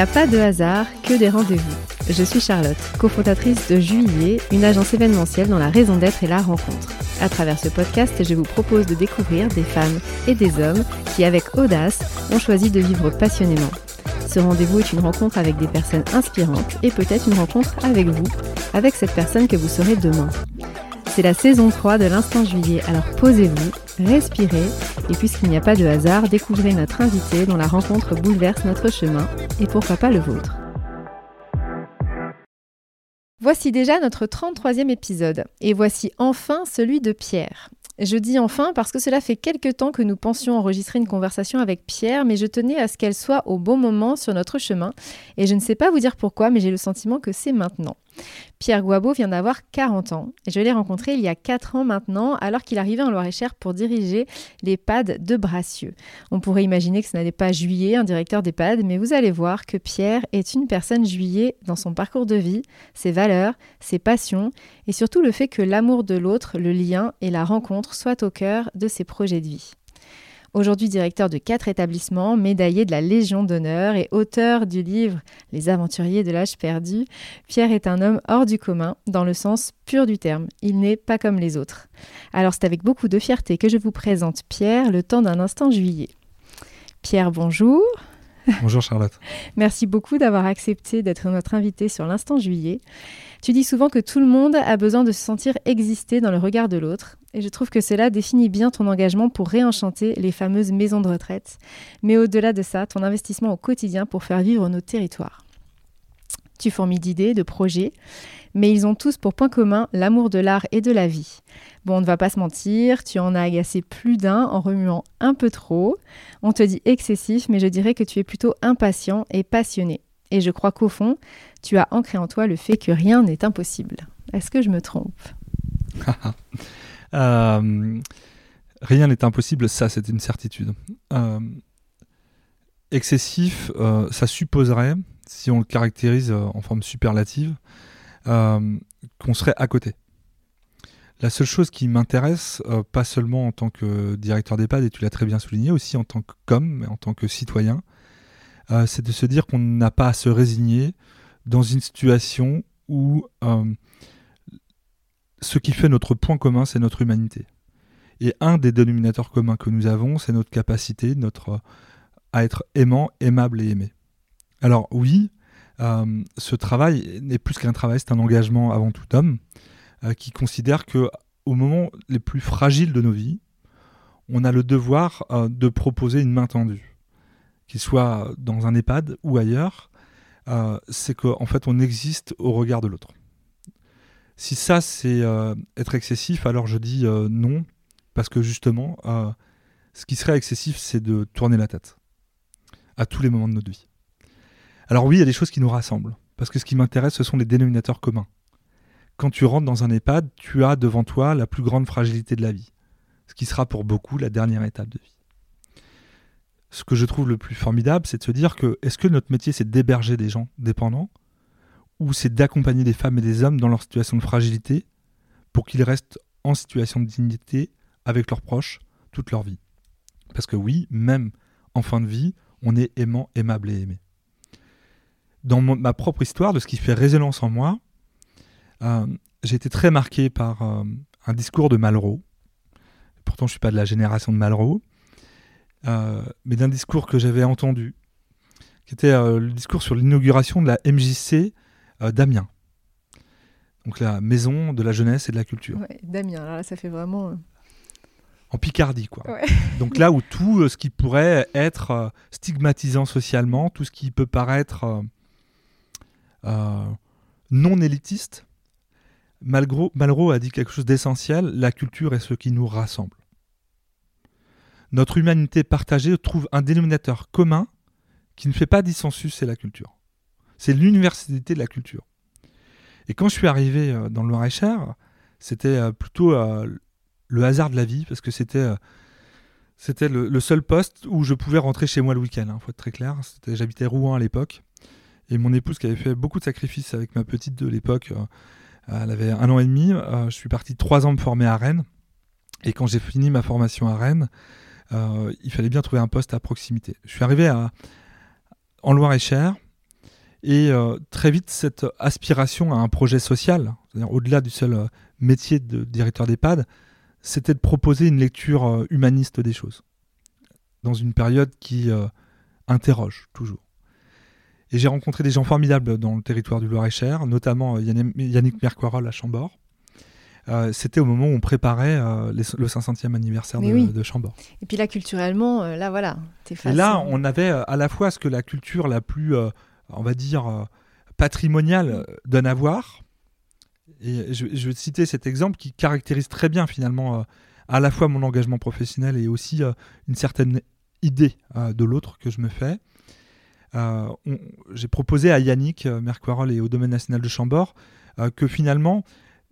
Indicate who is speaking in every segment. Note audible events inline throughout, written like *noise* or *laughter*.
Speaker 1: a pas de hasard, que des rendez-vous. Je suis Charlotte, cofondatrice de Juillet, une agence événementielle dont la raison d'être est la rencontre. À travers ce podcast, je vous propose de découvrir des femmes et des hommes qui, avec audace, ont choisi de vivre passionnément. Ce rendez-vous est une rencontre avec des personnes inspirantes et peut-être une rencontre avec vous, avec cette personne que vous serez demain. C'est la saison 3 de l'Instant Juillet, alors posez-vous, respirez, et puisqu'il n'y a pas de hasard, découvrez notre invité dont la rencontre bouleverse notre chemin, et pourquoi pas le vôtre. Voici déjà notre 33e épisode, et voici enfin celui de Pierre. Je dis enfin parce que cela fait quelque temps que nous pensions enregistrer une conversation avec Pierre, mais je tenais à ce qu'elle soit au bon moment sur notre chemin, et je ne sais pas vous dire pourquoi, mais j'ai le sentiment que c'est maintenant. Pierre Guabo vient d'avoir 40 ans. Je l'ai rencontré il y a 4 ans maintenant, alors qu'il arrivait en Loire-et-Cher pour diriger l'EHPAD de Brassieux. On pourrait imaginer que ce n'était pas Juillet, un directeur d'EHPAD, mais vous allez voir que Pierre est une personne Juillet dans son parcours de vie, ses valeurs, ses passions, et surtout le fait que l'amour de l'autre, le lien et la rencontre soient au cœur de ses projets de vie. Aujourd'hui directeur de quatre établissements, médaillé de la Légion d'honneur et auteur du livre Les aventuriers de l'âge perdu, Pierre est un homme hors du commun dans le sens pur du terme. Il n'est pas comme les autres. Alors c'est avec beaucoup de fierté que je vous présente Pierre le temps d'un instant juillet. Pierre, bonjour. *laughs*
Speaker 2: Bonjour Charlotte.
Speaker 1: Merci beaucoup d'avoir accepté d'être notre invité sur l'instant juillet. Tu dis souvent que tout le monde a besoin de se sentir exister dans le regard de l'autre, et je trouve que cela définit bien ton engagement pour réenchanter les fameuses maisons de retraite, mais au-delà de ça, ton investissement au quotidien pour faire vivre nos territoires. Tu fourmis d'idées, de projets, mais ils ont tous pour point commun l'amour de l'art et de la vie. Bon, on ne va pas se mentir, tu en as agacé plus d'un en remuant un peu trop. On te dit excessif, mais je dirais que tu es plutôt impatient et passionné. Et je crois qu'au fond, tu as ancré en toi le fait que rien n'est impossible. Est-ce que je me trompe? *laughs*
Speaker 2: Euh, Rien n'est impossible, ça c'est une certitude. Euh, excessif, euh, ça supposerait, si on le caractérise en forme superlative, qu'on serait à côté. La seule chose qui m'intéresse, pas seulement en tant que directeur d'EHPAD, et tu l'as très bien souligné, aussi en tant qu'homme, mais en tant que citoyen, euh, c'est de se dire qu'on n'a pas à se résigner dans une situation où euh, ce qui fait notre point commun, c'est notre humanité. Et un des dénominateurs communs que nous avons, c'est notre capacité notre, à être aimant, aimable et aimé. Alors oui, euh, ce travail n'est plus qu'un travail, c'est un engagement avant tout homme qui considère que au moment les plus fragiles de nos vies, on a le devoir de proposer une main tendue qu'il soit dans un EHPAD ou ailleurs, euh, c'est qu'en fait on existe au regard de l'autre. Si ça c'est euh, être excessif, alors je dis euh, non, parce que justement, ce qui serait excessif, c'est de tourner la tête à tous les moments de notre vie. Alors oui, il y a des choses qui nous rassemblent, parce que ce qui m'intéresse, ce sont les dénominateurs communs. Quand tu rentres dans un EHPAD, tu as devant toi la plus grande fragilité de la vie, ce qui sera pour beaucoup la dernière étape de vie ce que je trouve le plus formidable, c'est de se dire que est-ce que notre métier, c'est d'héberger des gens dépendants ou c'est d'accompagner des femmes et des hommes dans leur situation de fragilité pour qu'ils restent en situation de dignité avec leurs proches toute leur vie? Parce que oui, même en fin de vie, on est aimant, aimable et aimé. Dans ma propre histoire, de ce qui fait résonance en moi, euh, j'ai été très marqué par euh, un discours de Malraux. Pourtant, je ne suis pas de la génération de Malraux, euh, mais d'un discours que j'avais entendu, qui était le discours sur l'inauguration de la MJC d'Amiens. Donc la maison de la jeunesse et de la culture.
Speaker 1: Ouais, D'Amiens, là ça fait vraiment...
Speaker 2: En Picardie, quoi. Donc là où tout ce qui pourrait être stigmatisant socialement, tout ce qui peut paraître non élitiste, Malraux a dit quelque chose d'essentiel, la culture est ce qui nous rassemble notre humanité partagée trouve un dénominateur commun qui ne fait pas dissensus, c'est la culture. C'est l'universalité de la culture. Et quand je suis arrivé euh, dans le Loir-et-Cher, c'était euh, plutôt euh, le hasard de la vie, parce que c'était c'était le, seul poste où je pouvais rentrer chez moi le week-end, il hein, faut être très clair. J'habitais Rouen à l'époque, et mon épouse qui avait fait beaucoup de sacrifices avec ma petite de l'époque, elle avait un an et demi, je suis parti trois ans me former à Rennes, et quand j'ai fini ma formation à Rennes, euh, il fallait bien trouver un poste à proximité. Je suis arrivé à, en Loire-et-Cher, Et très vite, cette aspiration à un projet social, c'est-à-dire au-delà du seul métier de directeur d'EHPAD, c'était de proposer une lecture humaniste des choses, dans une période qui interroge toujours. Et j'ai rencontré des gens formidables dans le territoire du Loir-et-Cher, notamment Yannick Mercoirol à Chambord, euh, c'était au moment où on préparait euh, le 500e anniversaire de, Chambord.
Speaker 1: Et puis là, culturellement, euh, là, voilà,
Speaker 2: t'es Et là, on avait à la fois ce que la culture la plus, on va dire, patrimoniale donne à voir. Et je, vais citer cet exemple qui caractérise très bien finalement à la fois mon engagement professionnel et aussi une certaine idée de l'autre que je me fais. J'ai proposé à Yannick Mercoirol et au Domaine national de Chambord que finalement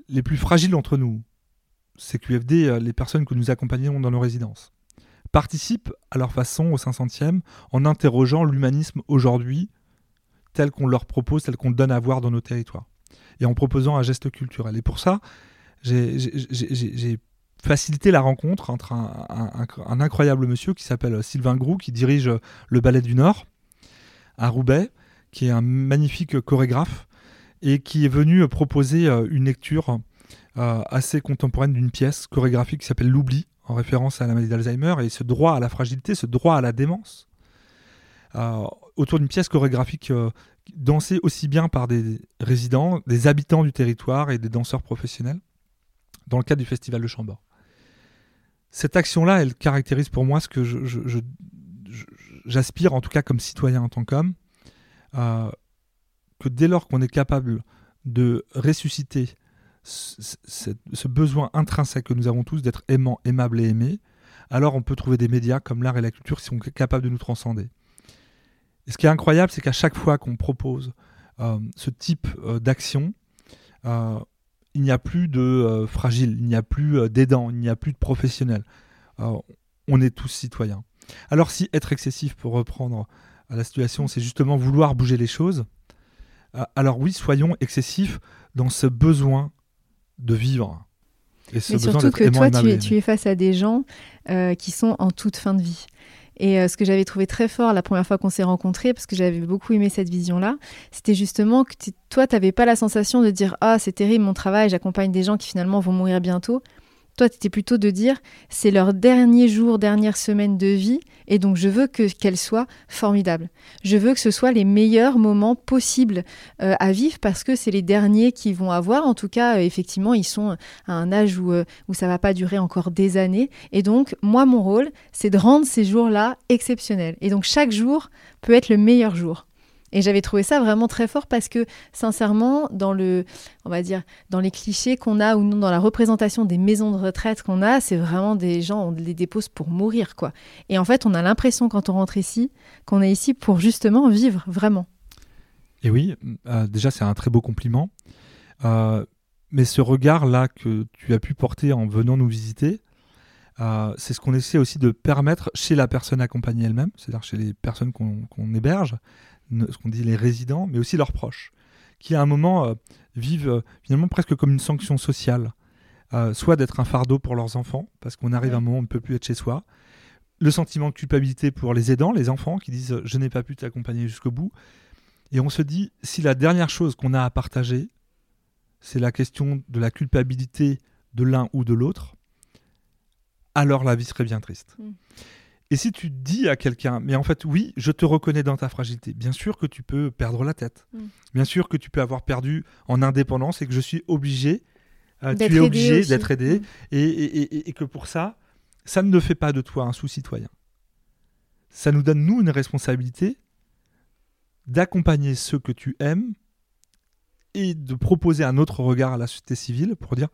Speaker 2: les plus fragiles d'entre nous, c'est QFD, euh, les personnes que nous accompagnons dans nos résidences, participent à leur façon au 500e en interrogeant l'humanisme aujourd'hui tel qu'on leur propose, tel qu'on donne à voir dans nos territoires, et en proposant un geste culturel. Et pour ça, j'ai facilité la rencontre entre un, incroyable monsieur qui s'appelle Sylvain Groux, qui dirige le Ballet du Nord à Roubaix, qui est un magnifique chorégraphe et qui est venu proposer euh, une lecture euh, assez contemporaine d'une pièce chorégraphique qui s'appelle L'oubli, en référence à la maladie d'Alzheimer, et ce droit à la fragilité, ce droit à la démence, euh, autour d'une pièce chorégraphique dansée aussi bien par des résidents, des habitants du territoire et des danseurs professionnels, dans le cadre du Festival de Chambord. Cette action-là, elle caractérise pour moi ce que j'aspire, en tout cas comme citoyen en tant qu'homme, que dès lors qu'on est capable de ressusciter ce, besoin intrinsèque que nous avons tous d'être aimant, aimable et aimé, alors on peut trouver des médias comme l'art et la culture qui sont capables de nous transcender. Et ce qui est incroyable, c'est qu'à chaque fois qu'on propose euh, ce type euh, d'action, euh, il n'y a plus de fragiles, il n'y a plus d'aidants, il n'y a plus de professionnels. on est tous citoyens. Alors si être excessif, pour reprendre la situation, c'est justement vouloir bouger les choses, ah, alors oui, soyons excessifs dans ce besoin de vivre.
Speaker 1: Et ce Mais surtout que toi, tu es, tu es, face à des gens euh, qui sont en toute fin de vie. Et euh, ce que j'avais trouvé très fort la première fois qu'on s'est rencontrés, parce que j'avais beaucoup aimé cette vision-là, c'était justement que toi, tu n'avais pas la sensation de dire Ah, c'est terrible mon travail, j'accompagne des gens qui finalement vont mourir bientôt. Toi, tu plutôt de dire c'est leur dernier jour, dernière semaine de vie, et donc je veux que qu'elle soit formidable. Je veux que ce soit les meilleurs moments possibles euh, à vivre parce que c'est les derniers qu'ils vont avoir. En tout cas, effectivement, ils sont à un âge où, euh, où ça va pas durer encore des années. Et donc, moi, mon rôle, c'est de rendre ces jours-là exceptionnels. Et donc, chaque jour peut être le meilleur jour. Et j'avais trouvé ça vraiment très fort parce que, sincèrement, dans le, on va dire, dans les clichés qu'on a ou non, dans la représentation des maisons de retraite qu'on a, c'est vraiment des gens, on les dépose pour mourir, quoi. Et en fait, on a l'impression quand on rentre ici qu'on est ici pour justement vivre, vraiment.
Speaker 2: Et oui, euh, déjà, c'est un très beau compliment. Euh, mais ce regard-là que tu as pu porter en venant nous visiter, euh, c'est ce qu'on essaie aussi de permettre chez la personne accompagnée elle-même, c'est-à-dire chez les personnes qu'on héberge, ce qu'on dit les résidents, mais aussi leurs proches, qui à un moment euh, vivent euh, finalement presque comme une sanction sociale, euh, soit d'être un fardeau pour leurs enfants, parce qu'on arrive à un moment où on ne peut plus être chez soi, le sentiment de culpabilité pour les aidants, les enfants qui disent je n'ai pas pu t'accompagner jusqu'au bout, et on se dit si la dernière chose qu'on a à partager, c'est la question de la culpabilité de l'un ou de l'autre, alors la vie serait bien triste. Mm. Et si tu dis à quelqu'un, mais en fait, oui, je te reconnais dans ta fragilité, bien sûr que tu peux perdre la tête. Mm. Bien sûr que tu peux avoir perdu en indépendance et que je suis obligé, euh, tu es obligé d'être aidé, mm. et, et, que pour ça, ça ne fait pas de toi un sous-citoyen. Ça nous donne, nous, une responsabilité d'accompagner ceux que tu aimes et de proposer un autre regard à la société civile pour dire,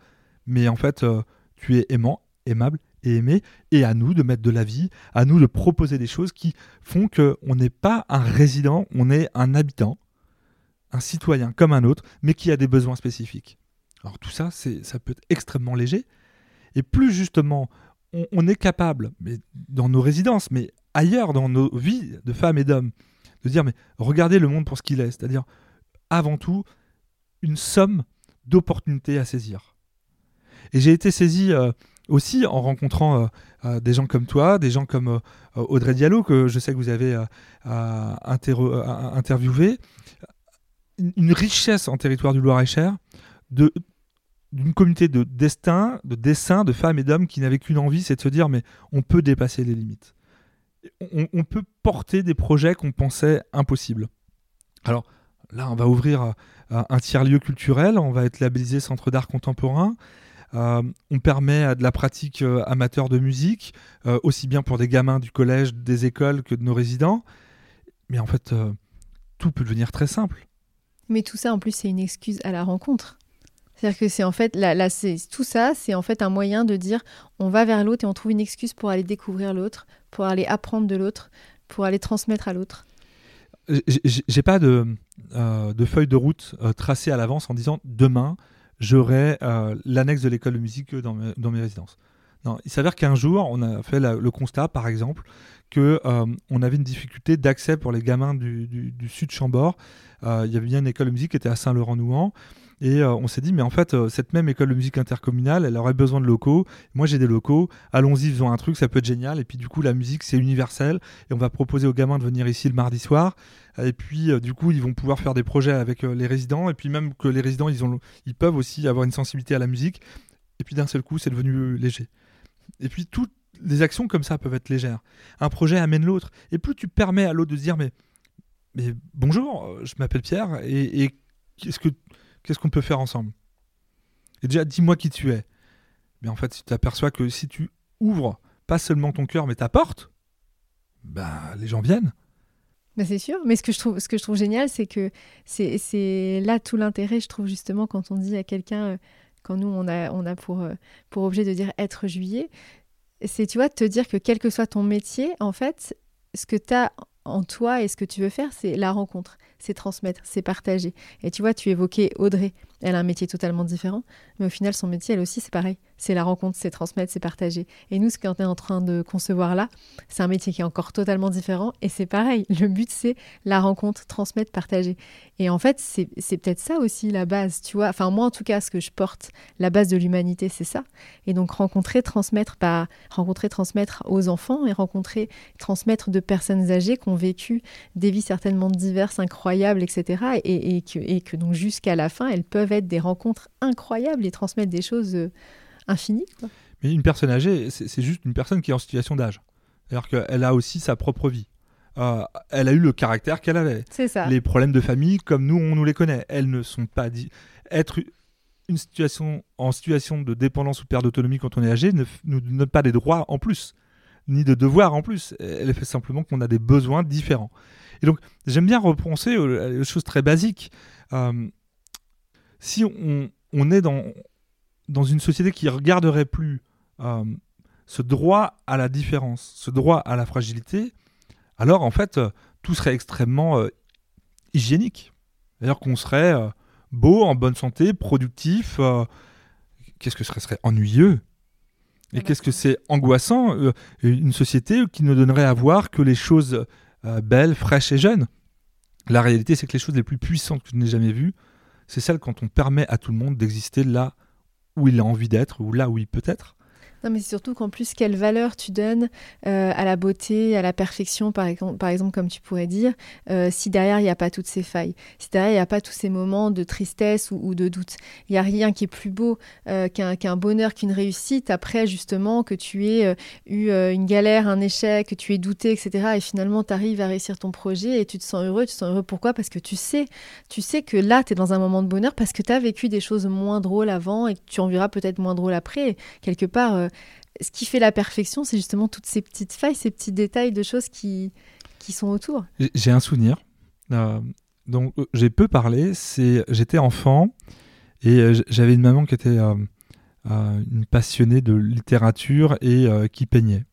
Speaker 2: mais en fait, euh, tu es aimant, aimable et aimer, et à nous de mettre de la vie, à nous de proposer des choses qui font qu'on n'est pas un résident, on est un habitant, un citoyen comme un autre, mais qui a des besoins spécifiques. Alors tout ça, ça peut être extrêmement léger, et plus justement on, est capable, mais dans nos résidences, mais ailleurs dans nos vies de femmes et d'hommes, de dire mais regardez le monde pour ce qu'il est, c'est-à-dire avant tout une somme d'opportunités à saisir. Et j'ai été saisi euh, aussi en rencontrant euh, euh, des gens comme toi, des gens comme euh, Audrey Diallo, que je sais que vous avez interviewé, une richesse en territoire du Loir-et-Cher d'une communauté de destin, de dessin, de femmes et d'hommes qui n'avaient qu'une envie, c'est de se dire mais on peut dépasser les limites. On, peut porter des projets qu'on pensait impossibles. Alors là, on va ouvrir un tiers-lieu culturel, on va être labellisé Centre d'art contemporain. Euh, on permet de la pratique euh, amateur de musique, euh, aussi bien pour des gamins du collège, des écoles que de nos résidents. Mais en fait, tout peut devenir très simple.
Speaker 1: Mais tout ça, en plus, c'est une excuse à la rencontre. C'est-à-dire que c'est en fait, là, là c'est, tout ça, c'est en fait un moyen de dire on va vers l'autre et on trouve une excuse pour aller découvrir l'autre, pour aller apprendre de l'autre, pour aller transmettre à l'autre.
Speaker 2: J'ai pas de, de feuille de route tracée à l'avance en disant demain, j'aurai euh, l'annexe de l'école de musique dans mes, dans mes résidences. Non, il s'avère qu'un jour, on a fait le constat, par exemple, que euh, on avait une difficulté d'accès pour les gamins du, du, sud Chambord. Euh, il y avait bien une école de musique qui était à Saint-Laurent-Nouan. Et on s'est dit, mais en fait, cette même école de musique intercommunale, elle aurait besoin de locaux. Moi, j'ai des locaux. Allons-y, faisons un truc, ça peut être génial. Et puis, du coup, la musique, c'est universel. Et on va proposer aux gamins de venir ici le mardi soir. Et puis, euh, du coup, ils vont pouvoir faire des projets avec euh, les résidents. Et puis, même que les résidents, ils, ont, ils peuvent aussi avoir une sensibilité à la musique. Et puis, d'un seul coup, c'est devenu léger. Et puis, toutes les actions comme ça peuvent être légères. Un projet amène l'autre. Et plus tu permets à l'autre de se dire, mais, mais bonjour, euh, je m'appelle Pierre, et, qu'est-ce que qu'est-ce qu'on peut faire ensemble? Et déjà, dis-moi qui tu es. Mais en fait, tu t'aperçois que si tu ouvres pas seulement ton cœur, mais ta porte, ben, les gens viennent.
Speaker 1: Ben c'est sûr, mais ce que je trouve, ce que je trouve génial, c'est que c'est là tout l'intérêt, je trouve justement, quand on dit à quelqu'un, euh, quand nous on a, on a pour, euh, pour objet de dire être juillet, c'est tu vois, te dire que quel que soit ton métier, en fait, ce que tu as en toi et ce que tu veux faire, c'est la rencontre, c'est transmettre, c'est partager. Et tu vois, tu évoquais Audrey. Elle a un métier totalement différent, mais au final, son métier, elle aussi, c'est pareil. C'est la rencontre, c'est transmettre, c'est partager. Et nous, ce qu'on est en train de concevoir là, c'est un métier qui est encore totalement différent, et c'est pareil. *laughs* Le but, c'est la rencontre, transmettre, partager. Et en fait, c'est peut-être ça aussi la base, tu vois. Enfin, moi, en tout cas, ce que je porte, la base de l'humanité, c'est ça. Et donc, rencontrer, transmettre, pas rencontrer, transmettre aux enfants, et rencontrer, transmettre de personnes âgées qui ont vécu des vies certainement diverses, incroyables, etc. Et, que, et que donc, jusqu'à la fin, elles peuvent être des rencontres incroyables et transmettre des choses euh, infinies.
Speaker 2: Mais une personne âgée, c'est juste une personne qui est en situation d'âge. C'est-à-dire qu'elle a aussi sa propre vie. Euh, elle a eu le caractère qu'elle avait.
Speaker 1: C'est ça.
Speaker 2: Les problèmes de famille, comme nous, on nous les connaît. Elles ne sont pas dit. Être une situation en situation de dépendance ou perte d'autonomie quand on est âgé ne nous donne pas des droits en plus, ni de devoirs en plus. Elle fait simplement qu'on a des besoins différents. Et donc, j'aime bien repenser aux, choses très basiques. Euh, si on, est dans, dans une société qui regarderait plus euh, ce droit à la différence, ce droit à la fragilité, alors en fait, euh, tout serait extrêmement hygiénique. C'est-à-dire qu'on serait beau, en bonne santé, productif. qu'est-ce que ce serait, ennuyeux Et qu'est-ce que c'est angoissant Une société qui ne donnerait à voir que les choses belles, fraîches et jeunes? La réalité, c'est que les choses les plus puissantes que je n'ai jamais vues, c'est celle quand on permet à tout le monde d'exister là où il a envie d'être ou là où il peut être.
Speaker 1: Non, mais c'est surtout qu'en plus, quelle valeur tu donnes euh, à la beauté, à la perfection, par exemple, par exemple comme tu pourrais dire, euh, si derrière, il n'y a pas toutes ces failles, si derrière, il n'y a pas tous ces moments de tristesse ou, de doute. Il n'y a rien qui est plus beau euh, qu'un bonheur, qu'une réussite, après, justement, que tu aies eu une galère, un échec, que tu aies douté, etc. Et finalement, tu arrives à réussir ton projet et tu te sens heureux. Tu te sens heureux pourquoi? Parce que tu sais, tu sais que là, tu es dans un moment de bonheur parce que tu as vécu des choses moins drôles avant et que tu en verras peut-être moins drôles après. quelque part, ce qui fait la perfection, c'est justement toutes ces petites failles, ces petits détails de choses qui, qui sont autour.
Speaker 2: J'ai un souvenir. Euh, donc euh, j'ai peu parlé. C'est j'étais enfant et euh, j'avais une maman qui était une passionnée de littérature et qui peignait.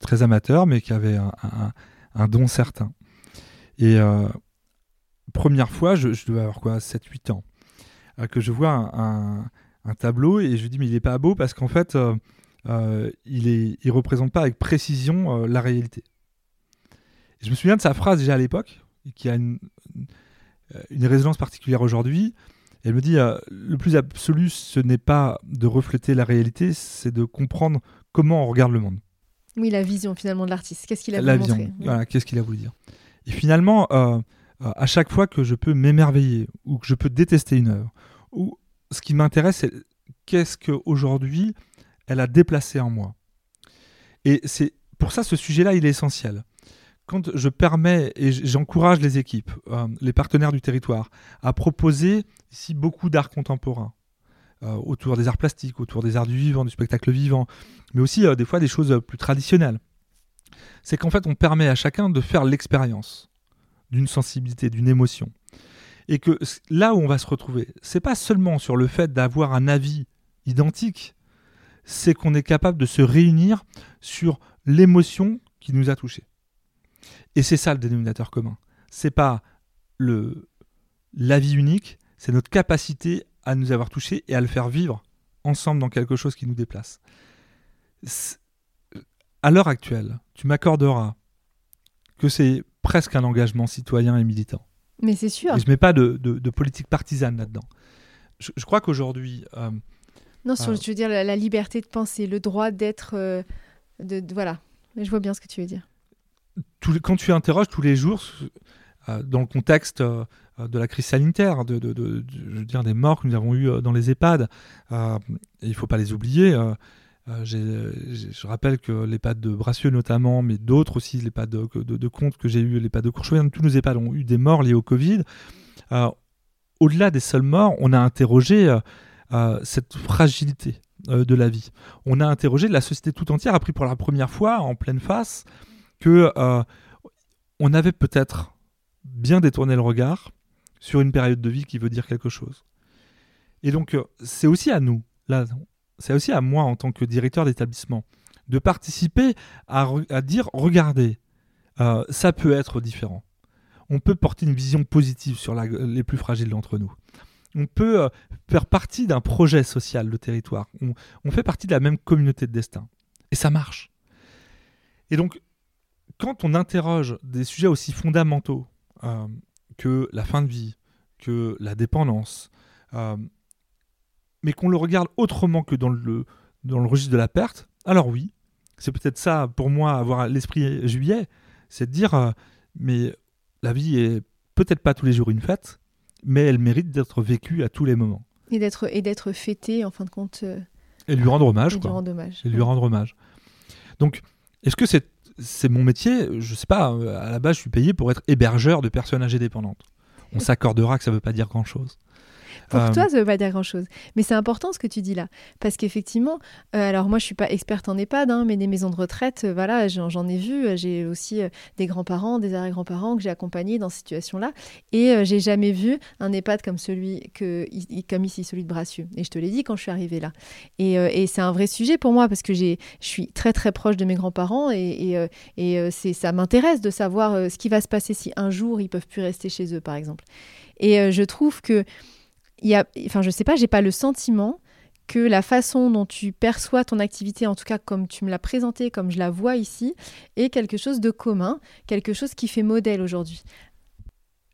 Speaker 2: très amateur, mais qui avait un, don certain. Et première fois, je, je, devais avoir quoi, 7-8 ans, que je vois un, tableau et je lui dis mais il est pas beau parce qu'en fait euh, il ne il représente pas avec précision euh, la réalité. je me souviens de sa phrase déjà à l'époque, qui a une, euh, une résonance particulière aujourd'hui. Elle me dit le plus absolu, ce n'est pas de refléter la réalité, c'est de comprendre comment on regarde le monde.
Speaker 1: Oui, la vision finalement de l'artiste. Qu'est-ce qu'il a voulu
Speaker 2: montrer Voilà, qu'est-ce qu'il a voulu dire. Et finalement, euh, à chaque fois que je peux m'émerveiller ou que je peux détester une œuvre, ou ce qui m'intéresse, c'est qu'est-ce qu'aujourd'hui elle a déplacé en moi. Et c'est pour ça ce sujet-là, il est essentiel. Quand je permets et j'encourage les équipes, euh, les partenaires du territoire, à proposer ici beaucoup d'art contemporain, euh, autour des arts plastiques, autour des arts du vivant, du spectacle vivant, mais aussi des fois des choses plus traditionnelles. C'est qu'en fait, on permet à chacun de faire l'expérience d'une sensibilité, d'une émotion. Et que là où on va se retrouver, c'est pas seulement sur le fait d'avoir un avis identique, c'est qu'on est capable de se réunir sur l'émotion qui nous a touchés. Et c'est ça le dénominateur commun. C'est pas le l'avis unique, c'est notre capacité à nous avoir touchés et à le faire vivre ensemble dans quelque chose qui nous déplace. À l'heure actuelle, tu m'accorderas que c'est presque un engagement citoyen et militant.
Speaker 1: Mais c'est sûr.
Speaker 2: je ne mets pas de, politique partisane là-dedans. Je, crois qu'aujourd'hui. Euh,
Speaker 1: non, sur, euh, je veux dire la, liberté de penser, le droit d'être. Euh, de, voilà. Je vois bien ce que tu veux dire.
Speaker 2: quand tu interroges tous les jours, dans le contexte de la crise sanitaire, de, je veux dire, des morts que nous avons eus dans les EHPAD, il ne faut pas les oublier. Euh, je rappelle que l'EHPAD de Bracieux notamment, mais d'autres aussi, l'EHPAD de, de, de Comte que j'ai eu, l'EHPAD de Courchevel, tous nos EHPAD ont eu des morts liées au Covid. Euh, au-delà des seuls morts, on a interrogé euh, cette fragilité de la vie. On a interrogé la société tout entière, a pris pour la première fois en pleine face que on avait peut-être bien détourné le regard sur une période de vie qui veut dire quelque chose. Et donc, c'est aussi à nous, là, c'est aussi à moi en tant que directeur d'établissement de participer à, dire regardez, euh, ça peut être différent. On peut porter une vision positive sur les plus fragiles d'entre nous. On peut euh, faire partie d'un projet social de territoire. On, fait partie de la même communauté de destin. Et ça marche. Et donc, quand on interroge des sujets aussi fondamentaux euh, que la fin de vie, que la dépendance, mais qu'on le regarde autrement que dans le, dans le registre de la perte, alors oui, c'est peut-être ça pour moi, avoir l'esprit juillet, c'est de dire, euh, mais la vie est peut-être pas tous les jours une fête, mais elle mérite d'être vécue à tous les moments.
Speaker 1: Et d'être, et d'être fêtée, en fin de compte. Euh,
Speaker 2: et lui rendre hommage.
Speaker 1: Et
Speaker 2: quoi.
Speaker 1: Lui rendre hommage.
Speaker 2: Et lui rendre hommage. Donc, est-ce que c'est, c'est mon métier? Je sais pas, euh, à la base, je suis payé pour être hébergeur de personnes âgées dépendantes. On *laughs* s'accordera que ça ne veut pas dire grand-chose.
Speaker 1: Pour euh, toi, ça ne veut pas dire grand-chose. Mais c'est important ce que tu dis là. Parce qu'effectivement, euh, alors moi, je ne suis pas experte en EHPAD, hein, mais des maisons de retraite, euh, voilà, j'en ai vu. J'ai aussi des grands-parents, des arrière-grands-parents que j'ai accompagnés dans cette situation-là. Et j'ai jamais vu un EHPAD comme celui que, comme ici, celui de Brassieux. Et je te l'ai dit quand je suis arrivée là. Et, et c'est un vrai sujet pour moi parce que je suis très très proche de mes grands-parents et, et, et ça m'intéresse de savoir ce qui va se passer si un jour ils peuvent plus rester chez eux, par exemple. Et je trouve que y a, enfin, je sais pas, j'ai pas le sentiment que la façon dont tu perçois ton activité, en tout cas comme tu me l'as présentée, comme je la vois ici, est quelque chose de commun, quelque chose qui fait modèle aujourd'hui.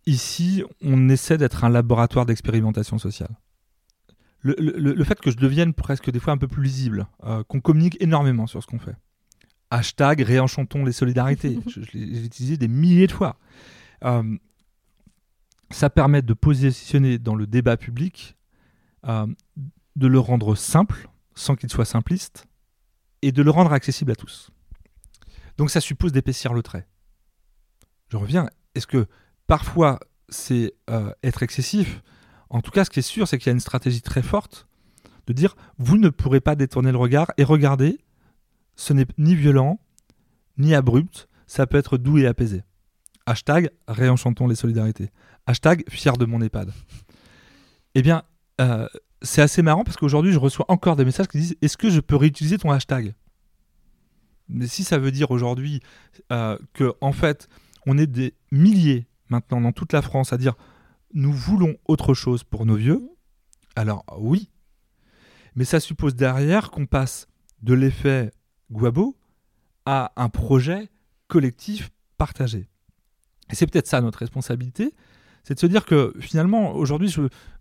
Speaker 2: Ici, on essaie d'être un laboratoire d'expérimentation sociale. Le, fait que je devienne presque des fois un peu plus lisible, euh, qu'on communique énormément sur ce qu'on fait. Hashtag réenchantons les solidarités. *laughs* je, l'ai utilisé des milliers de fois. Euh, ça permet de positionner dans le débat public, euh, de le rendre simple, sans qu'il soit simpliste, et de le rendre accessible à tous. Donc ça suppose d'épaissir le trait. Je reviens, est-ce que parfois c'est euh, être excessif? En tout cas, ce qui est sûr, c'est qu'il y a une stratégie très forte de dire, vous ne pourrez pas détourner le regard, et regardez, ce n'est ni violent, ni abrupt, ça peut être doux et apaisé. Hashtag réenchantons les solidarités. Hashtag fier de mon EHPAD. Eh bien, euh, c'est assez marrant parce qu'aujourd'hui, je reçois encore des messages qui disent Est-ce que je peux réutiliser ton hashtag? Mais si ça veut dire aujourd'hui euh, que, en fait, on est des milliers maintenant dans toute la France à dire Nous voulons autre chose pour nos vieux, alors oui. Mais ça suppose derrière qu'on passe de l'effet Guabo à un projet collectif partagé. Et c'est peut-être ça notre responsabilité, c'est de se dire que finalement, aujourd'hui,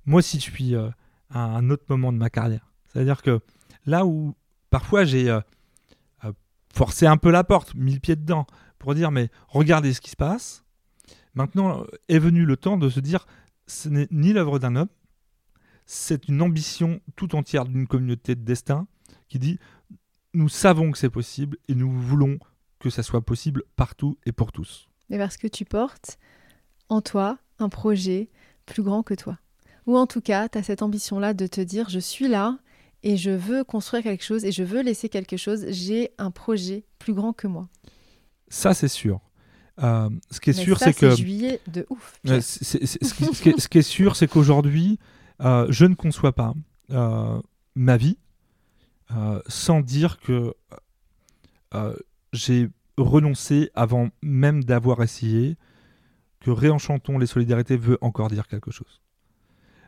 Speaker 2: moi aussi, je suis euh, à un autre moment de ma carrière. C'est-à-dire que là où parfois j'ai euh, euh, forcé un peu la porte, mis le pied dedans, pour dire, mais regardez ce qui se passe, Maintenant est venu le temps de se dire, ce n'est ni l'œuvre d'un homme, c'est une ambition tout entière d'une communauté de destin qui dit, nous savons que c'est possible et nous voulons que ça soit possible partout et pour tous.
Speaker 1: Mais parce que tu portes en toi un projet plus grand que toi. Ou en tout cas, tu as cette ambition-là de te dire, je suis là et je veux construire quelque chose et je veux laisser quelque chose. J'ai un projet plus grand que moi.
Speaker 2: Ça, c'est sûr. Euh, ce qui est
Speaker 1: Mais
Speaker 2: sûr, c'est que
Speaker 1: juillet de ouf.
Speaker 2: Ce, qui, ce qui est, ce qui est sûr, c'est qu'aujourd'hui, euh, je ne conçois pas euh, ma vie sans dire que j'ai renoncé avant même d'avoir essayé, que Réenchantons les solidarités veut encore dire quelque chose.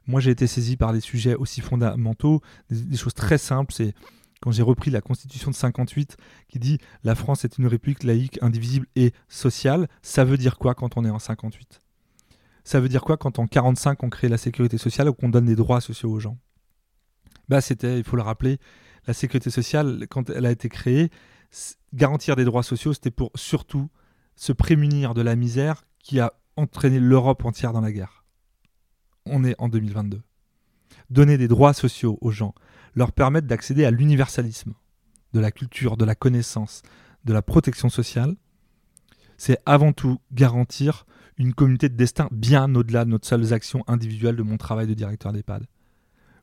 Speaker 2: Moi, j'ai été saisi par des sujets aussi fondamentaux, des, choses très simples. C'est quand j'ai repris la Constitution de 58 qui dit la France est une république laïque, indivisible et sociale. Ça veut dire quoi quand on est en 58 ça veut dire quoi quand en 45 on crée la sécurité sociale ou qu'on donne des droits sociaux aux gens? Bah c'était, il faut le rappeler, la sécurité sociale quand elle a été créée, garantir des droits sociaux, c'était pour surtout se prémunir de la misère qui a entraîné l'Europe entière dans la guerre. On est en 2022. Donner des droits sociaux aux gens, leur permettre d'accéder à l'universalisme, de la culture, de la connaissance, de la protection sociale, c'est avant tout garantir une communauté de destin bien au-delà de notre seules actions individuelles de mon travail de directeur d'EHPAD.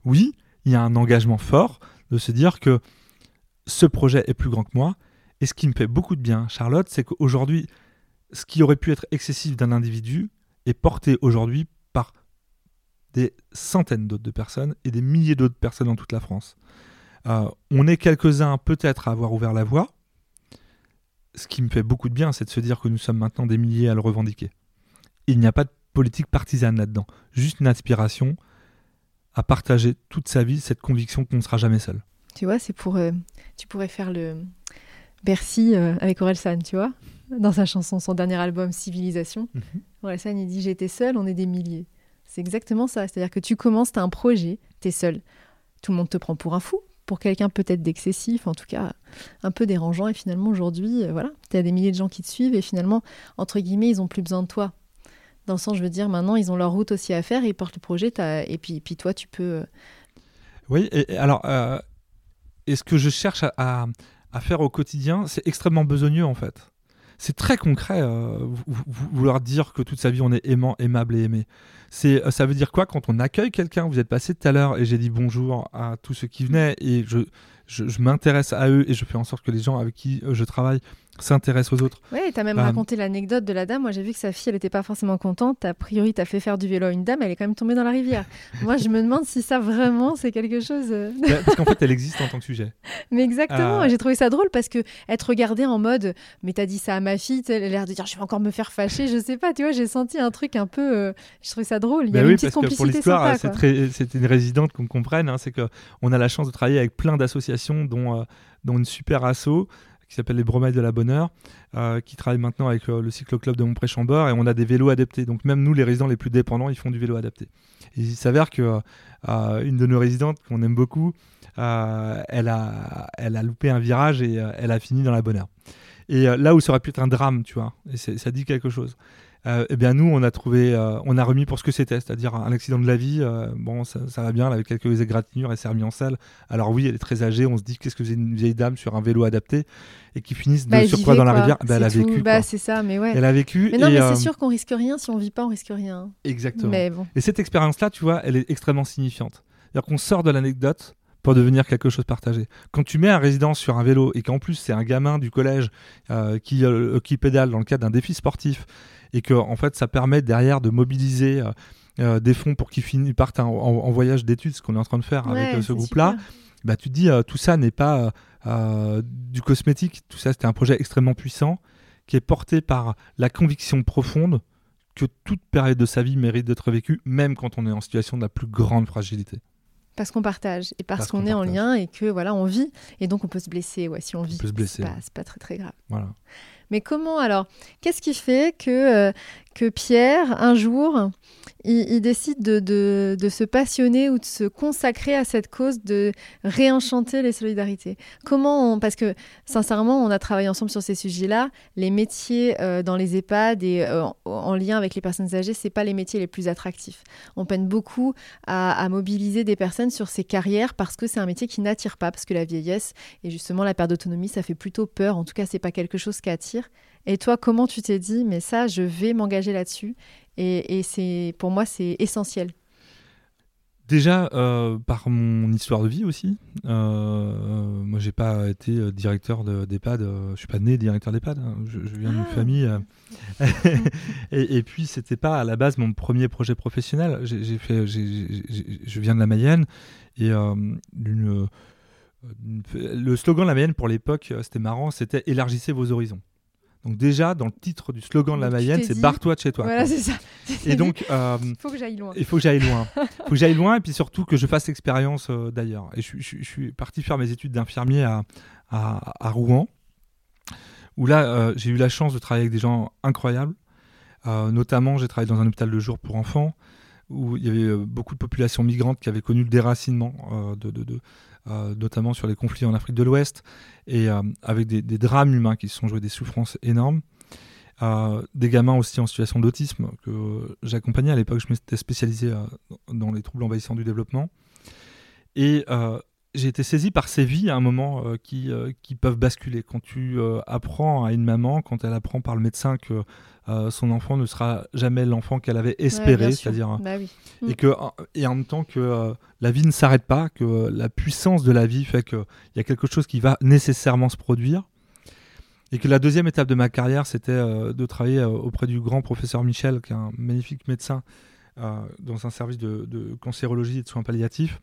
Speaker 2: Oui, il y a un engagement fort de se dire que ce projet est plus grand que moi. Et ce qui me fait beaucoup de bien, Charlotte, c'est qu'aujourd'hui, ce qui aurait pu être excessif d'un individu est porté aujourd'hui par des centaines d'autres personnes et des milliers d'autres personnes dans toute la France. Euh, on est quelques-uns peut-être à avoir ouvert la voie. Ce qui me fait beaucoup de bien, c'est de se dire que nous sommes maintenant des milliers à le revendiquer. Il n'y a pas de politique partisane là-dedans, juste une aspiration à partager toute sa vie cette conviction qu'on ne sera jamais seul.
Speaker 1: Tu vois, c'est pour. euh, tu pourrais faire le Bercy euh, avec Orelsan, tu vois, dans sa chanson, son dernier album Civilisation. Orelsan, il dit J'étais seul, on est des milliers. C'est exactement ça. C'est-à-dire que tu commences, tu as un projet, tu es seul. Tout le monde te prend pour un fou, pour quelqu'un peut-être d'excessif, en tout cas un peu dérangeant. Et finalement, aujourd'hui, euh, voilà, tu as des milliers de gens qui te suivent et finalement, entre guillemets, ils ont plus besoin de toi. Dans le sens, je veux dire, maintenant, ils ont leur route aussi à faire et ils portent le projet. Et puis, puis toi, tu peux. euh,
Speaker 2: Oui, et alors, euh, et ce que je cherche à, faire au quotidien, c'est extrêmement besogneux en fait. C'est très concret, euh, vou- vou- vouloir dire que toute sa vie on est aimant, aimable et aimé. C'est, euh, ça veut dire quoi quand on accueille quelqu'un? Vous êtes passé tout à l'heure et j'ai dit bonjour à tous ceux qui venaient et je, je, je m'intéresse à eux et je fais en sorte que les gens avec qui euh, je travaille s'intéressent aux autres.
Speaker 1: Ouais, tu as même
Speaker 2: Euh,
Speaker 1: raconté l'anecdote de la dame. Moi, j'ai vu que sa fille, elle n'était pas forcément contente. A priori, tu as fait faire du vélo à une dame, elle est quand même tombée dans la rivière. *laughs* Moi, je me demande si ça vraiment, c'est quelque chose. euh,
Speaker 2: Bah, Parce qu'en fait, elle existe en tant que sujet. *laughs*
Speaker 1: Mais exactement,
Speaker 2: Euh.
Speaker 1: j'ai trouvé ça drôle parce que être regardée en mode Mais t'as dit ça à ma fille, elle a l'air de dire Je vais encore me faire fâcher, je sais pas, tu vois, j'ai senti un truc un peu. euh, Je trouvais ça drôle. Il y
Speaker 2: Bah
Speaker 1: avait
Speaker 2: oui,
Speaker 1: une petite
Speaker 2: parce que pour
Speaker 1: complicité
Speaker 2: l'histoire, c'est très- une résidente qu'on comprenne. hein, c'est que on a la chance de travailler avec plein d'associations, dont, dont une super asso qui s'appelle les Bromailles de la Bonne Heure, euh, qui travaille maintenant avec euh, le cycloclub de Montpré-Chambord, et on a des vélos adaptés. Donc même nous, les résidents les plus dépendants, ils font du vélo adapté. Il s'avère que euh, une de nos résidentes qu'on aime beaucoup, euh, elle, a, elle a loupé un virage et euh, elle a fini dans la Bonne Heure. Et euh, là où ça aurait pu être un drame, tu vois, ça dit quelque chose. Euh, eh bien nous on a trouvé, euh, on a remis pour ce que c'était, c'est-à-dire un accident de la vie. euh, bon, ça, ça va bien, elle avait quelques égratignures, elle s'est remise en selle. Alors oui, elle est très âgée. On se dit qu'est-ce que c'est une vieille dame sur un vélo adapté et qui finisse de
Speaker 1: Bah,
Speaker 2: sur
Speaker 1: vivez,
Speaker 2: quoi dans la rivière? Bah, Elle a vécu.
Speaker 1: Bah, c'est ça, mais ouais.
Speaker 2: Elle a vécu.
Speaker 1: Mais non, mais c'est sûr qu'on risque rien. Si on vit pas, on risque rien.
Speaker 2: Exactement.
Speaker 1: Mais bon.
Speaker 2: Et cette expérience-là, tu vois, elle est extrêmement signifiante. C'est-à-dire qu'on sort de l'anecdote pour devenir quelque chose partagé. Quand tu mets un résident sur un vélo et qu'en plus c'est un gamin du collège euh, qui, euh, qui pédale dans le cadre d'un défi sportif et que en fait ça permet derrière de mobiliser euh, des fonds pour qu'ils partent en, voyage d'études, ce qu'on est en train de faire avec
Speaker 1: Ouais,
Speaker 2: ce groupe-là, bah, tu te dis tout ça n'est pas du cosmétique, tout ça c'était un projet extrêmement puissant qui est porté par la conviction profonde que toute période de sa vie mérite d'être vécue, même quand on est en situation de la plus grande fragilité.
Speaker 1: Parce qu'on partage et parce,
Speaker 2: Parce
Speaker 1: qu'on est en lien et que voilà, on vit. Et donc, on peut se blesser. Ouais, si on vit.
Speaker 2: peut se blesser,
Speaker 1: C'est pas,
Speaker 2: ouais.
Speaker 1: c'est pas très, très grave.
Speaker 2: Voilà.
Speaker 1: Mais comment alors Qu'est-ce qui fait que, euh, que Pierre, un jour, il, décide de, se passionner ou de se consacrer à cette cause de réenchanter les solidarités. Comment Parce que sincèrement, on a travaillé ensemble sur ces sujets-là. Les métiers euh, dans les EHPAD et euh, en lien avec les personnes âgées, c'est pas les métiers les plus attractifs. On peine beaucoup à, à mobiliser des personnes sur ces carrières parce que c'est un métier qui n'attire pas, parce que la vieillesse et justement la perte d'autonomie, ça fait plutôt peur. En tout cas, c'est pas quelque chose qui attire. Et toi, comment tu t'es dit, mais ça, je vais m'engager là-dessus Et, c'est, pour moi, c'est essentiel.
Speaker 2: Déjà, euh, par mon histoire de vie aussi. Euh, moi, j'ai pas été euh, directeur d'EHPAD. Euh, je suis pas né directeur d'EHPAD. Hein. Je, viens d'une ah. famille. *laughs* *laughs* et, et, puis, c'était pas à la base mon premier projet professionnel. J'ai fait, je viens de la Mayenne et le slogan de la Mayenne pour l'époque, c'était marrant, c'était élargissez vos horizons. Donc déjà, dans le titre du slogan de la Mayenne, c'est barre-toi de chez toi.
Speaker 1: Voilà, c'est ça.
Speaker 2: Et *laughs* donc,
Speaker 1: euh, il faut que j'aille loin.
Speaker 2: Il faut que j'aille loin. *laughs* Il faut que j'aille loin et puis surtout que je fasse l'expérience euh, d'ailleurs. Et je, suis parti faire mes études d'infirmier à, à, Rouen, où là, euh, j'ai eu la chance de travailler avec des gens incroyables. notamment, j'ai travaillé dans un hôpital de jour pour enfants où il y avait beaucoup de populations migrantes qui avaient connu le déracinement de, de, de, euh, notamment sur les conflits en Afrique de l'Ouest, et euh, avec des, drames humains qui se sont joués, des souffrances énormes. Euh, des gamins aussi en situation d'autisme que j'accompagnais à l'époque, je m'étais spécialisé dans les troubles envahissants du développement. Et j'ai été saisi par ces vies à un moment qui, qui peuvent basculer. Quand tu apprends à une maman, quand elle apprend par le médecin que euh, son enfant ne sera jamais l'enfant qu'elle avait espéré, c'est-à-dire
Speaker 1: bah
Speaker 2: et mm. que et en même temps que euh, la vie ne s'arrête pas, que la puissance de la vie fait qu'il y a quelque chose qui va nécessairement se produire. Et que la deuxième étape de ma carrière, c'était euh, de travailler auprès du grand professeur Michel, qui est un magnifique médecin dans un service de, cancérologie et de soins palliatifs.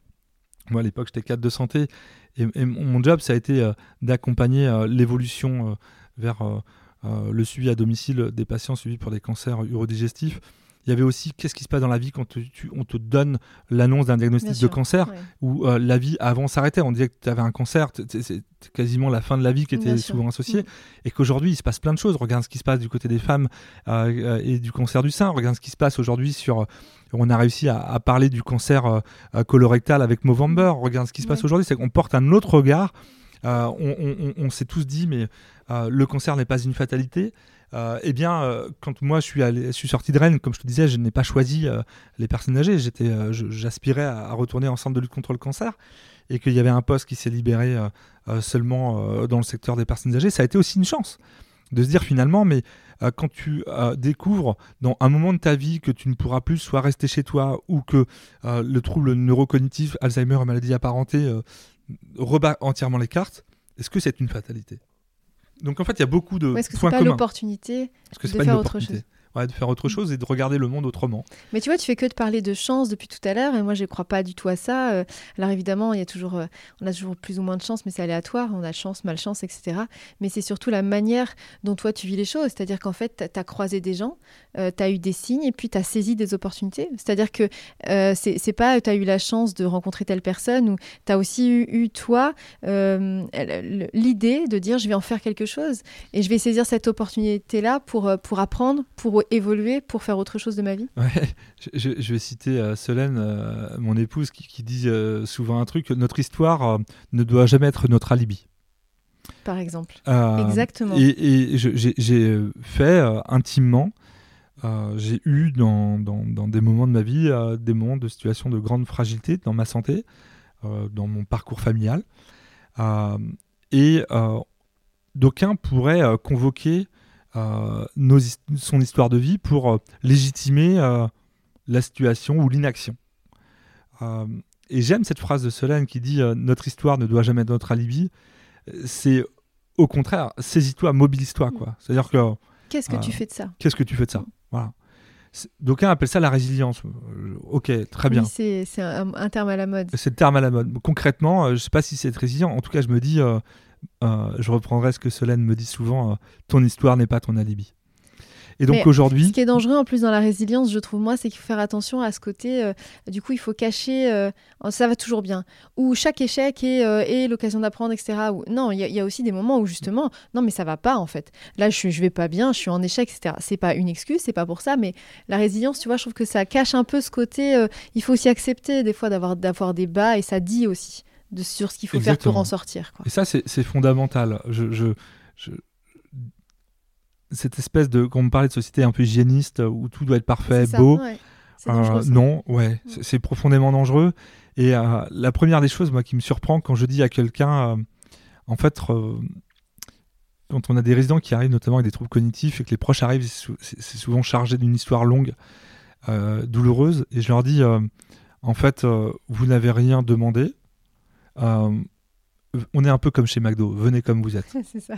Speaker 2: Moi, à l'époque, j'étais cadre de santé. Et, mon job, ça a été d'accompagner l'évolution vers euh, le suivi à domicile des patients suivis pour des cancers urodigestifs. Il y avait aussi qu'est-ce qui se passe dans la vie quand on te donne l'annonce d'un diagnostic de cancer, où euh, la vie avant s'arrêtait? On disait que tu avais un cancer, c'est quasiment la fin de la vie qui était souvent associée. Mm. Et qu'aujourd'hui, il se passe plein de choses. Regarde ce qui se passe du côté des femmes euh, et du cancer du sein. Regarde ce qui se passe aujourd'hui sur. On a réussi à, parler du cancer colorectal avec Movember. Regarde ce qui se passe aujourd'hui, c'est qu'on porte un autre regard. On s'est tous dit, mais euh, le cancer n'est pas une fatalité. Euh, eh bien, euh, quand moi je suis, sorti de Rennes, comme je te disais, je n'ai pas choisi les personnes âgées. J'aspirais à, retourner en centre de lutte contre le cancer et qu'il y avait un poste qui s'est libéré seulement dans le secteur des personnes âgées. Ça a été aussi une chance de se dire finalement, mais quand tu découvres dans un moment de ta vie que tu ne pourras plus soit rester chez toi ou que le trouble neurocognitif, Alzheimer maladie apparentée rebat entièrement les cartes, est-ce que c'est une fatalité? Donc en fait, il y a beaucoup de
Speaker 1: Est-ce que c'est pas l'opportunité de faire autre chose?
Speaker 2: De faire autre chose et de regarder le monde autrement.
Speaker 1: Mais tu vois, tu fais que de parler de chance depuis tout à l'heure et moi je ne crois pas du tout à ça. Euh, alors évidemment, il y a toujours, euh, on a toujours plus ou moins de chance, mais c'est aléatoire. On a chance, malchance, etc. Mais c'est surtout la manière dont toi tu vis les choses. C'est-à-dire qu'en fait, tu as croisé des gens, euh, tu as eu des signes et puis tu as saisi des opportunités. C'est-à-dire que c'est pas tu as eu la chance de rencontrer telle personne ou tu as aussi eu, eu toi l'idée de dire je vais en faire quelque chose et je vais saisir cette opportunité-là pour, pour apprendre, pour évoluer, pour faire autre chose de ma vie
Speaker 2: je, vais citer euh, Solène, euh, mon épouse, qui, dit euh, souvent un truc notre histoire ne doit jamais être notre alibi.
Speaker 1: Par exemple. Exactement.
Speaker 2: Et, j'ai fait intimement, j'ai eu dans, dans, des moments de ma vie des moments de situation de grande fragilité dans ma santé, dans mon parcours familial. et d'aucuns pourraient convoquer euh, son histoire de vie pour euh, légitimer euh, la situation ou l'inaction. et j'aime cette phrase de Solène qui dit Notre histoire ne doit jamais être notre alibi. C'est au contraire, saisis-toi, mobilise-toi. quoi. C'est-à-dire que.
Speaker 1: Qu'est-ce que tu fais de ça?
Speaker 2: Qu'est-ce que tu fais de ça? Voilà. D'aucuns appellent ça la résilience. Ok, très bien.
Speaker 1: c'est un, terme à la mode.
Speaker 2: C'est le terme à la mode. Concrètement, je ne sais pas si c'est résilient. En tout cas, je me dis, euh, je reprendrai ce que Solène me dit souvent, euh, ton histoire n'est pas ton alibi. Et donc aujourd'hui.
Speaker 1: Ce qui est dangereux en plus dans la résilience, je trouve moi, c'est qu'il faut faire attention à ce côté. euh, du coup, il faut cacher. euh, ça va toujours bien. Ou chaque échec est, euh, est l'occasion d'apprendre, etc. Ou, non, il y, a- il y a aussi des moments où justement, non, mais ça va pas en fait. Là, je, je vais pas bien, je suis en échec, etc. C'est pas une excuse, c'est pas pour ça, mais la résilience, tu vois, je trouve que ça cache un peu ce côté. euh, il faut aussi accepter des fois d'avoir des bas et ça dit aussi de, sur ce qu'il faut faire pour en sortir. Quoi.
Speaker 2: Et ça, c'est fondamental. Je, je- je- Cette espèce de. Quand on me parlait de société un peu hygiéniste, où tout doit être parfait,
Speaker 1: ça,
Speaker 2: beau.
Speaker 1: ouais.
Speaker 2: Euh, non, ouais,
Speaker 1: Mm.
Speaker 2: c'est- profondément dangereux. Et euh, la première des choses, moi, qui me surprend quand je dis à quelqu'un, euh, en fait, euh, quand on a des résidents qui arrivent notamment avec des troubles cognitifs et que les proches arrivent, c'est sou- c'est c'est souvent chargé d'une histoire longue, euh, douloureuse, et je leur dis, euh, en fait, euh, vous n'avez rien demandé. Euh, on est un peu comme chez McDo, venez comme vous êtes. *laughs*
Speaker 1: c'est ça.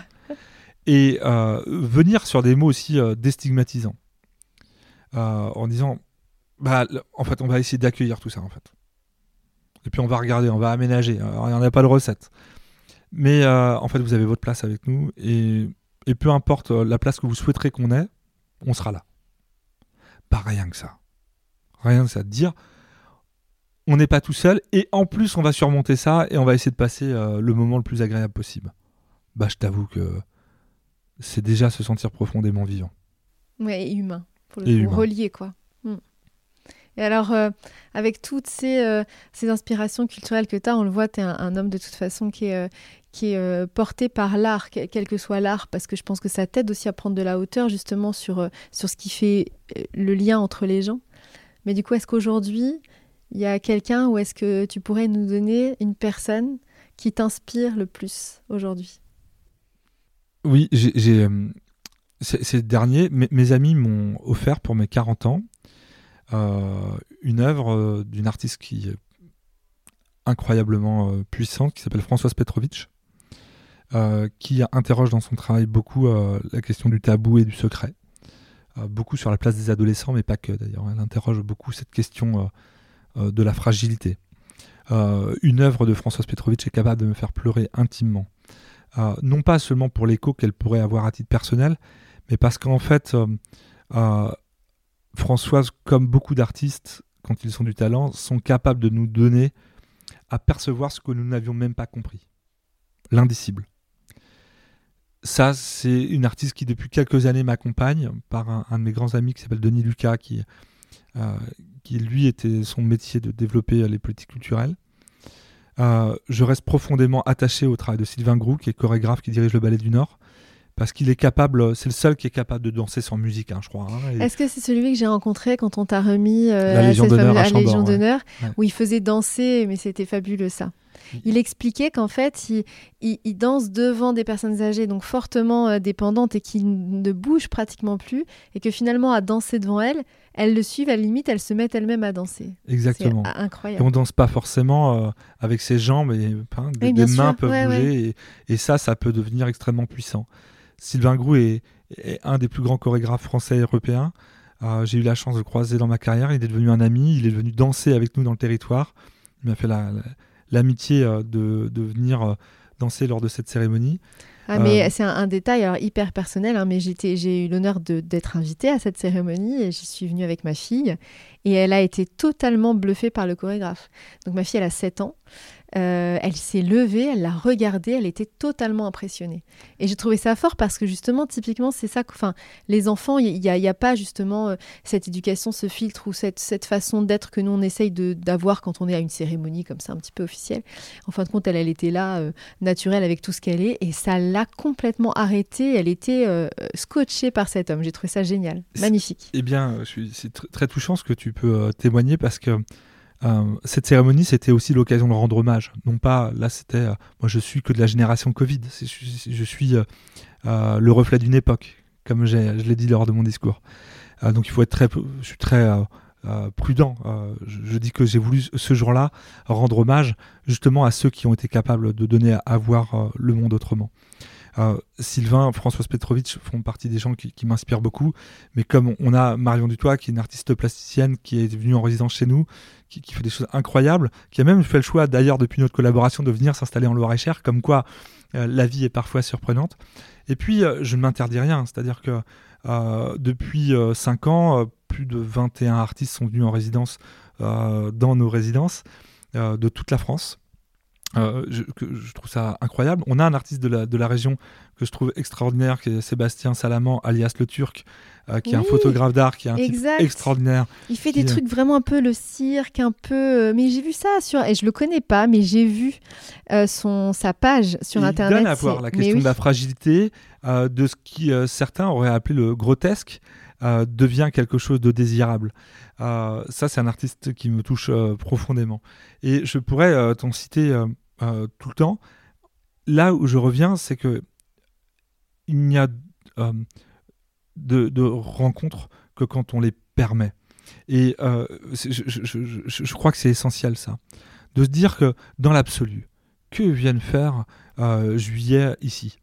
Speaker 2: Et euh, venir sur des mots aussi euh, déstigmatisants, en disant, bah, en fait, on va essayer d'accueillir tout ça, en fait. Et puis on va regarder, on va aménager. Alors, il n'y en a pas de recette. Mais euh, en fait, vous avez votre place avec nous, et, et peu importe la place que vous souhaiterez qu'on ait, on sera là. Pas rien que ça. Rien que ça. Dire, on n'est pas tout seul, et en plus, on va surmonter ça, et on va essayer de passer euh, le moment le plus agréable possible. Bah, je t'avoue que c'est déjà se sentir profondément vivant.
Speaker 1: Ouais, et humain, pour le
Speaker 2: Et
Speaker 1: coup, relié, quoi. Mm. Et alors, euh, avec toutes ces, euh, ces inspirations culturelles que tu as, on le voit, tu es un, un homme de toute façon qui est, euh, qui est porté par l'art, que- quel que soit l'art, parce que je pense que ça t'aide aussi à prendre de la hauteur, justement, sur, sur ce qui fait le lien entre les gens. Mais du coup, est-ce qu'aujourd'hui, il y a quelqu'un ou est-ce que tu pourrais nous donner une personne qui t'inspire le plus aujourd'hui?
Speaker 2: Oui, j'ai. euh, c'est c'est le dernier. Mes, amis m'ont offert pour mes 40 ans euh, une œuvre euh, d'une artiste qui est incroyablement puissante, qui s'appelle Françoise Petrovitch, euh, qui interroge dans son travail beaucoup la question du tabou et du secret. Beaucoup sur la place des adolescents, mais pas que d'ailleurs. Elle interroge beaucoup cette question de la fragilité. Euh, une œuvre de Françoise Petrovitch est capable de me faire pleurer intimement. Euh, non pas seulement pour l'écho qu'elle pourrait avoir à titre personnel, mais parce qu'en fait, euh, euh, Françoise, comme beaucoup d'artistes, quand ils ont du talent, sont capables de nous donner à percevoir ce que nous n'avions même pas compris. L'indicible. Ça, c'est une artiste qui, depuis quelques années, m'accompagne par un, de mes grands amis qui s'appelle Denis Lucas, qui, euh, qui lui était son métier de développer euh, les politiques culturelles. Euh, je reste profondément attaché au travail de Sylvain Groux, qui est chorégraphe, qui dirige le Ballet du Nord, parce qu'il est capable, c'est le seul qui est capable de danser sans musique, hein, je crois. hein, et-
Speaker 1: Est-ce que c'est celui que j'ai rencontré quand on t'a remis euh,
Speaker 2: La Légion d'honneur ouais. Ouais.
Speaker 1: où il faisait danser, mais c'était fabuleux ça? Il expliquait qu'en fait, il, il- il danse devant des personnes âgées, donc fortement euh, dépendantes et qui ne bougent pratiquement plus, et que finalement, à danser devant elles, elles le suivent, à la limite, elles se mettent elles-mêmes à danser.
Speaker 2: Exactement.
Speaker 1: C'est a-
Speaker 2: Et
Speaker 1: incroyable.
Speaker 2: on danse pas forcément euh, avec ses jambes et hein, des,
Speaker 1: Oui, bien
Speaker 2: des mains
Speaker 1: sûr,
Speaker 2: peuvent
Speaker 1: ouais,
Speaker 2: bouger et, et ça, ça peut devenir extrêmement puissant. Sylvain Groux est, est un des plus grands chorégraphes français et européens. Euh, J'ai eu la chance de le croiser dans ma carrière. Il est devenu un ami. Il est venu danser avec nous dans le territoire. Il m'a fait la- la- l'amitié euh, de, de venir euh, danser lors de cette cérémonie.
Speaker 1: Ah, mais
Speaker 2: Euh,
Speaker 1: c'est un, un détail alors hyper personnel, hein, mais j'ai eu l'honneur de- d'être invitée à cette cérémonie et j'y suis venue avec ma fille et elle a été totalement bluffée par le chorégraphe. Donc ma fille, elle a 7 ans. Euh, elle s'est levée, elle l'a regardé, elle était totalement impressionnée. Et j'ai trouvé ça fort parce que justement, typiquement, c'est ça. que- Enfin, les enfants, il n'y a, a pas justement euh, cette éducation, ce filtre ou cette, cette façon d'être que nous on essaye d'avoir quand on est à une cérémonie comme ça, un petit peu officielle. En fin de compte, elle, elle était là, euh, naturelle avec tout ce qu'elle est, et ça l'a complètement arrêtée. Elle était scotchée par cet homme. J'ai trouvé ça génial, magnifique.
Speaker 2: Eh bien, c'est tr- très touchant ce que tu peux témoigner parce que euh, cette cérémonie, c'était aussi l'occasion de rendre hommage. Non pas, là, c'était, euh, moi, je suis que de la génération Covid. Je, suis- euh, le reflet d'une époque, comme je l'ai dit lors de mon discours. Donc, il faut être très, je suis très prudent. Je, dis que j'ai voulu ce jour-là rendre hommage justement à ceux qui ont été capables de donner à, à voir le monde autrement. Sylvain, Françoise Petrovitch font partie des gens qui, m'inspirent beaucoup. Mais comme on a Marion Dutoit, qui est une artiste plasticienne, qui est venue en résidence chez nous, qui, fait des choses incroyables, qui a même fait le choix, d'ailleurs, depuis notre collaboration, de venir s'installer en Loire-et-Cher, comme quoi la vie est parfois surprenante. Et puis, je ne m'interdis rien. C'est-à-dire que depuis 5 ans, plus de 21 artistes sont venus en résidence dans nos résidences de toute la France. Euh, je, je, trouve ça incroyable. On a un artiste de la, de la région que je trouve extraordinaire, qui est Sébastien Salaman, alias le Turc, euh, qui est un photographe d'art, qui est un type extraordinaire.
Speaker 1: Il fait des trucs vraiment un peu le cirque, un peu. Euh, mais j'ai vu ça sur. Et je le connais pas, mais j'ai vu son sa page sur internet.
Speaker 2: Il donne à voir la question de la fragilité, de ce qui certains auraient appelé le grotesque. devient quelque chose de désirable. ça, c'est un artiste qui me touche profondément. Et je pourrais t'en citer euh, tout le temps. Là où je reviens, c'est que il n'y a euh, de, rencontres que quand on les permet. Et euh, je, crois que c'est essentiel ça, de se dire que dans l'absolu, que viennent faire juillet ici?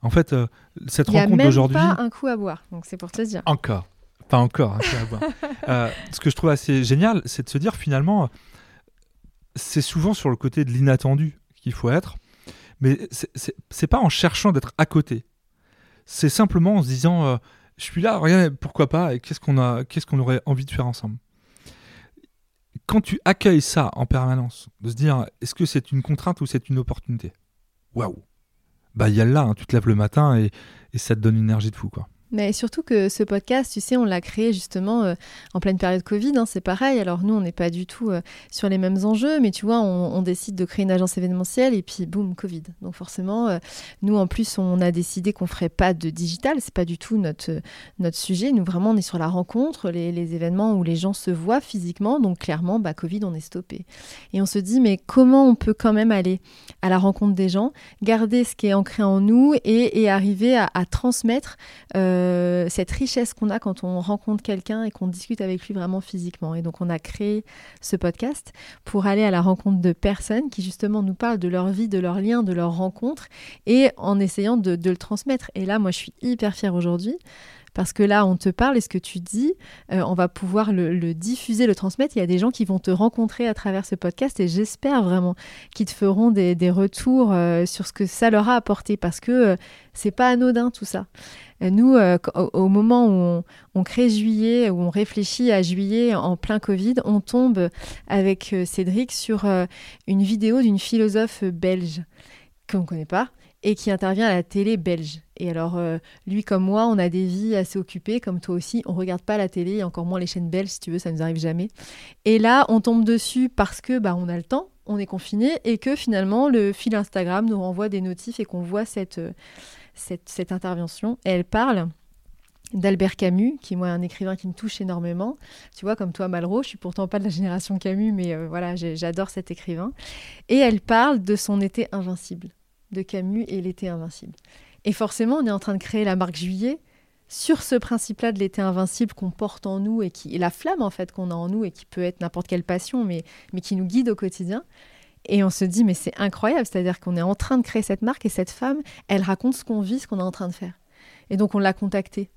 Speaker 2: En fait, cette rencontre d'aujourd'hui.
Speaker 1: Il n'y a pas un coup à boire, donc c'est pour te dire.
Speaker 2: Encore, pas encore un coup à boire. *laughs* ce que je trouve assez génial, c'est de se dire finalement, c'est souvent sur le côté de l'inattendu qu'il faut être, mais c'est pas en cherchant d'être à côté. C'est simplement en se disant, euh, je suis là, regarde, pourquoi pas, et qu'est-ce qu'on a, qu'est-ce qu'on aurait envie de faire ensemble. Quand tu accueilles ça en permanence, de se dire, est-ce que c'est une contrainte ou c'est une opportunité? Waouh Bah, il y a là, hein, tu te lèves le matin et, ça te donne une énergie de fou.
Speaker 1: Mais surtout que ce podcast, tu sais, on l'a créé justement euh, en pleine période Covid, hein, c'est pareil. Alors nous, on n'est pas du tout euh, sur les mêmes enjeux, mais tu vois, on, décide de créer une agence événementielle et puis boum, Covid. Donc forcément, euh, nous en plus, on a décidé qu'on ferait pas de digital, c'est pas du tout notre, notre sujet. Nous vraiment, on est sur la rencontre, les, événements où les gens se voient physiquement. Donc clairement, bah, Covid, on est stoppé. Et on se dit, mais comment on peut quand même aller à la rencontre des gens, garder ce qui est ancré en nous et, arriver à, transmettre. Cette richesse qu'on a quand on rencontre quelqu'un et qu'on discute avec lui vraiment physiquement. Et donc on a créé ce podcast pour aller à la rencontre de personnes qui justement nous parlent de leur vie, de leurs liens, de leurs rencontres et en essayant de, le transmettre. Et là, moi, je suis hyper fière aujourd'hui parce que là, on te parle et ce que tu dis, euh, on va pouvoir le, diffuser, le transmettre. Il y a des gens qui vont te rencontrer à travers ce podcast et j'espère vraiment qu'ils te feront des, retours euh, sur ce que ça leur a apporté parce que c'est pas anodin tout ça. Nous, euh, au, moment où on, crée juillet, où on réfléchit à juillet en plein Covid, on tombe avec euh, Cédric sur euh, une vidéo d'une philosophe belge qu'on ne connaît pas et qui intervient à la télé belge. Et alors, lui comme moi, on a des vies assez occupées, comme toi aussi. On regarde pas la télé, et encore moins les chaînes belges, si tu veux, ça nous arrive jamais. Et là, on tombe dessus parce que bah, on a le temps, on est confiné, et que finalement, le fil Instagram nous renvoie des notifs et qu'on voit cette, cette, intervention. elle parle d'Albert Camus, qui moi est un écrivain qui me touche énormément. Tu vois, comme toi, Malraux, je suis pourtant pas de la génération Camus, mais euh, voilà, j'adore cet écrivain. Et elle parle de son été invincible, de Camus et l'été invincible. Et forcément, on est en train de créer la marque Juillet sur ce principe-là de l'été invincible qu'on porte en nous et qui la flamme en fait qu'on a en nous et qui peut être n'importe quelle passion, mais, mais qui nous guide au quotidien. Et on se dit, mais c'est incroyable, c'est-à-dire qu'on est en train de créer cette marque et cette femme, elle raconte ce qu'on vit, ce qu'on est en train de faire. Et donc on l'a contactée.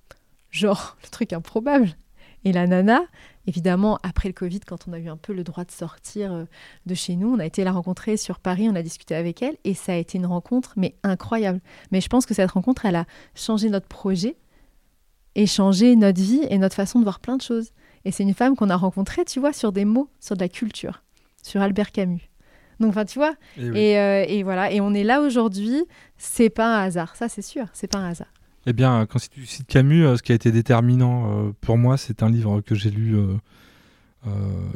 Speaker 1: Genre, le truc improbable. Et la nana, évidemment, après le Covid, quand on a eu un peu le droit de sortir euh, de chez nous, on a été la rencontrer sur Paris, on a discuté avec elle, et ça a été une rencontre, mais incroyable. Mais je pense que cette rencontre, elle a changé notre projet, et changé notre vie et notre façon de voir plein de choses. Et c'est une femme qu'on a rencontrée, tu vois, sur des mots, sur de la culture, sur Albert Camus. Donc, enfin, tu vois. Eh euh, et, voilà. Et on est là aujourd'hui. C'est pas un hasard. Ça, c'est sûr. C'est pas un hasard.
Speaker 2: Eh bien, quand tu cites Camus, euh, ce qui a été déterminant euh, pour moi, c'est un livre que j'ai lu.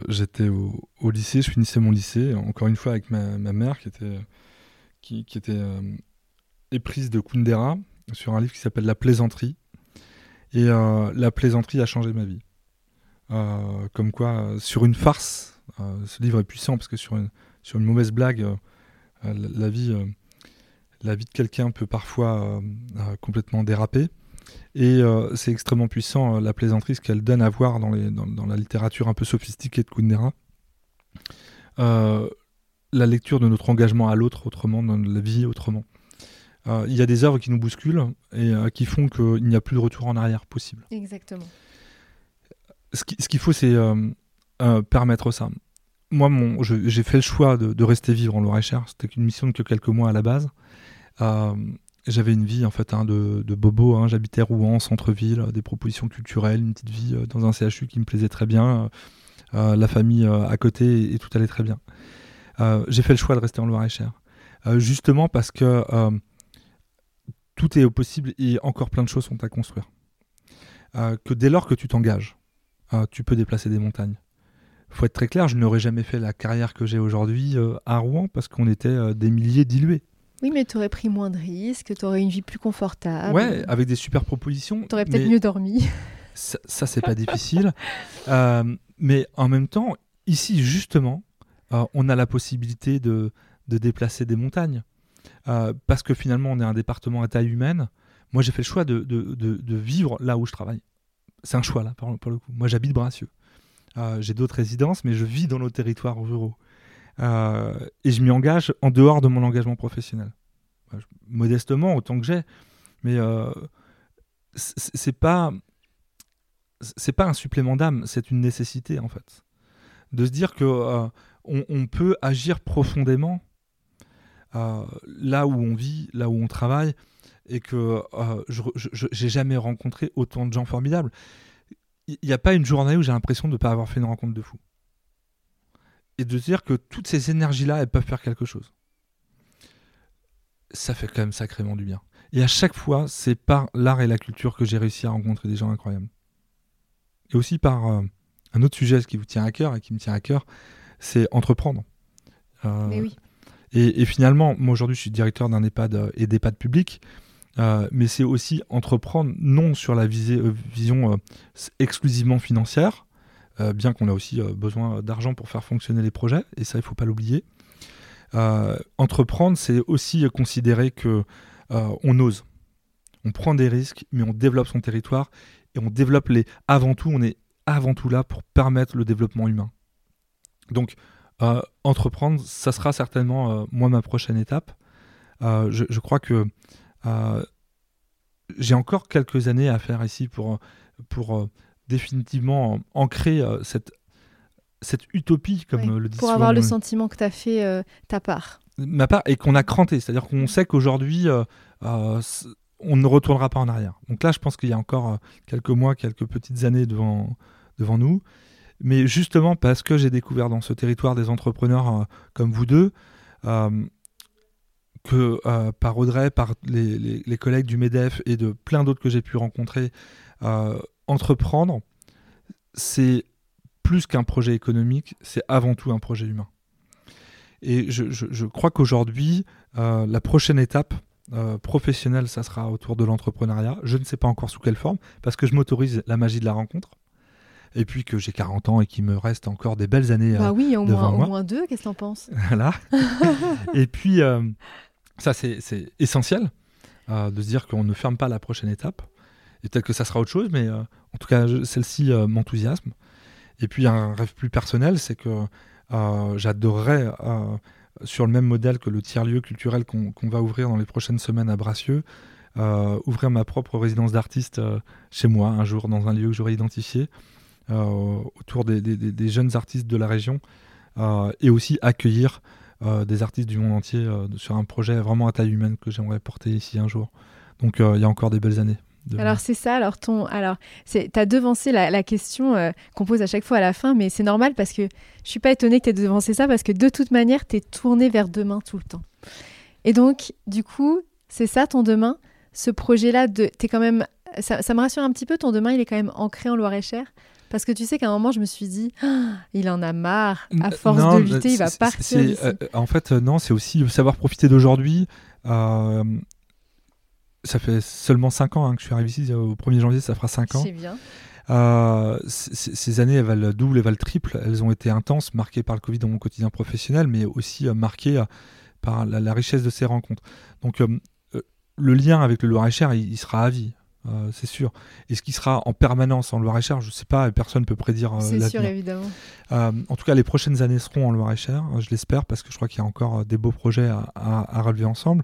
Speaker 2: J'étais au, lycée, je finissais mon lycée, encore une fois avec ma, mère qui était, éprise de Kundera sur un livre qui s'appelle La plaisanterie. Et la plaisanterie a changé ma vie. comme quoi, sur une farce, ce livre est puissant parce que sur une, mauvaise blague, euh, euh, la, vie, euh, la vie de quelqu'un peut parfois complètement déraper. Et c'est extrêmement puissant la plaisanterie, ce qu'elle donne à voir dans, les, dans, la littérature un peu sophistiquée de Kundera. la lecture de notre engagement à l'autre autrement, dans la vie autrement. il y a des œuvres qui nous bousculent et qui font qu'il n'y a plus de retour en arrière possible.
Speaker 1: Exactement.
Speaker 2: Ce qu'il faut, c'est permettre ça. Moi, j'ai fait le choix de, rester vivre en Loire-et-Cher. C'était une mission de que quelques mois à la base. J'avais une vie en fait hein, de, bobo. Hein. J'habitais Rouen, centre-ville, des propositions culturelles, une petite vie dans un CHU qui me plaisait très bien. Euh, la famille euh, à côté et, tout allait très bien. Euh, j'ai fait le choix de rester en Loire-et-Cher. justement parce que tout est possible et encore plein de choses sont à construire. que dès lors que tu t'engages, tu peux déplacer des montagnes. Faut être très clair, je n'aurais jamais fait la carrière que j'ai aujourd'hui à Rouen parce qu'on était des milliers dilués.
Speaker 1: Oui, mais tu aurais pris moins de risques, tu aurais une vie plus confortable.
Speaker 2: Ouais, avec des super propositions.
Speaker 1: Tu aurais peut-être mieux dormi.
Speaker 2: Ça, ça c'est pas difficile. *laughs* Euh, mais en même temps, ici, justement, euh, on a la possibilité de, de déplacer des montagnes. Euh, parce que finalement, on est un département à taille humaine. Moi, j'ai fait le choix de, de, de, vivre là où je travaille. C'est un choix, là, pour, le coup. Moi, j'habite Bracieux. j'ai d'autres résidences, mais je vis dans nos territoires ruraux. Et je m'y engage en dehors de mon engagement professionnel. Modestement, autant que j'ai. Mais c'est pas c'est pas un supplément d'âme, c'est une nécessité en fait. De se dire que euh, on, peut agir profondément euh, là où on vit, là où on travaille, et que euh, je j'ai jamais rencontré autant de gens formidables. Il n'y a pas une journée où j'ai l'impression de ne pas avoir fait une rencontre de fou. Et de se dire que toutes ces énergies-là, elles peuvent faire quelque chose. Ça fait quand même sacrément du bien. Et à chaque fois, c'est par l'art et la culture que j'ai réussi à rencontrer des gens incroyables et aussi par euh, un autre sujet qui vous tient à cœur et qui me tient à cœur, c'est entreprendre.
Speaker 1: Euh, mais oui.
Speaker 2: Et, finalement, moi aujourd'hui, je suis directeur d'un EHPAD euh, et d'EHPAD public, mais c'est aussi entreprendre non sur la vision exclusivement financière, bien qu'on a aussi besoin d'argent pour faire fonctionner les projets, et ça, il ne faut pas l'oublier. entreprendre, c'est aussi considérer que on ose, on prend des risques, mais on développe son territoire et on développe les. Avant tout, on est avant tout là pour permettre le développement humain. Donc, euh, entreprendre, ça sera certainement, euh, moi, ma prochaine étape. Euh, je, crois que j'ai encore quelques années à faire ici pour définitivement ancrer cette, cette utopie, comme le dit
Speaker 1: Pour avoir le sentiment que tu as fait ta part.
Speaker 2: Ma part, et qu'on a cranté. C'est-à-dire qu'on sait qu'aujourd'hui, on ne retournera pas en arrière. Donc là, je pense qu'il y a encore euh, quelques mois, quelques petites années devant, devant nous. Mais justement parce que j'ai découvert dans ce territoire des entrepreneurs euh, comme vous deux, euh, que par Audrey, par les, collègues du MEDEF et de plein d'autres que j'ai pu rencontrer, entreprendre, c'est plus qu'un projet économique, c'est avant tout un projet humain. Et je crois qu'aujourd'hui, la prochaine étape, euh, professionnel, ça sera autour de l'entrepreneuriat. Je ne sais pas encore sous quelle forme, parce que je m'autorise la magie de la rencontre. Et puis que j'ai 40 ans et qu'il me reste encore des belles années.
Speaker 1: Bah oui,
Speaker 2: au,
Speaker 1: moins, au moins deux, qu'est-ce que t'en penses? *laughs*
Speaker 2: Voilà. *laughs* et puis, euh, ça, c'est essentiel euh, de se dire qu'on ne ferme pas la prochaine étape. Et peut-être que ça sera autre chose, mais en tout cas, celle-ci m'enthousiasme. Et puis, un rêve plus personnel, c'est que j'adorerais sur le même modèle que le tiers-lieu culturel qu'on va ouvrir dans les prochaines semaines à Bracieux, euh, ouvrir ma propre résidence d'artiste euh, chez moi un jour dans un lieu que j'aurais identifié, euh, autour des, jeunes artistes de la région, et aussi accueillir des artistes du monde entier sur un projet vraiment à taille humaine que j'aimerais porter ici un jour. Donc il y a encore des belles années.
Speaker 1: Alors c'est ça, alors ton, alors tu as devancé la, question euh, qu'on pose à chaque fois à la fin, mais c'est normal parce que je suis pas étonnée que tu aies devancé ça parce que de toute manière, tu es tourné vers demain tout le temps. Et donc, du coup, c'est ça ton demain, ce projet-là, de, es quand même, ça, me rassure un petit peu, ton demain, il est quand même ancré en Loire-et-Cher. Parce que tu sais qu'à un moment, je me suis dit, *gasps* ah, il en a marre, à force de lutter, il va partir.
Speaker 2: Euh, en fait, euh, non, c'est aussi savoir profiter d'aujourd'hui ça fait seulement 5 ans hein, que je suis arrivé ici. Au 1er janvier, ça fera 5 ans.
Speaker 1: C'est bien.
Speaker 2: Euh, ces années, elles valent double, elles valent triple. Elles ont été intenses, marquées par le Covid dans mon quotidien professionnel, mais aussi euh, marquées euh, par la, richesse de ces rencontres. Donc, le lien avec le Loir-et-Cher, il, sera à vie. c'est sûr. Et ce qui sera en permanence en Loire-et-Cher, je ne sais pas, personne ne peut prédire.
Speaker 1: c'est sûr, évidemment.
Speaker 2: en tout cas, les prochaines années seront en Loire-et-Cher, je l'espère, parce que je crois qu'il y a encore des beaux projets à, à relever ensemble.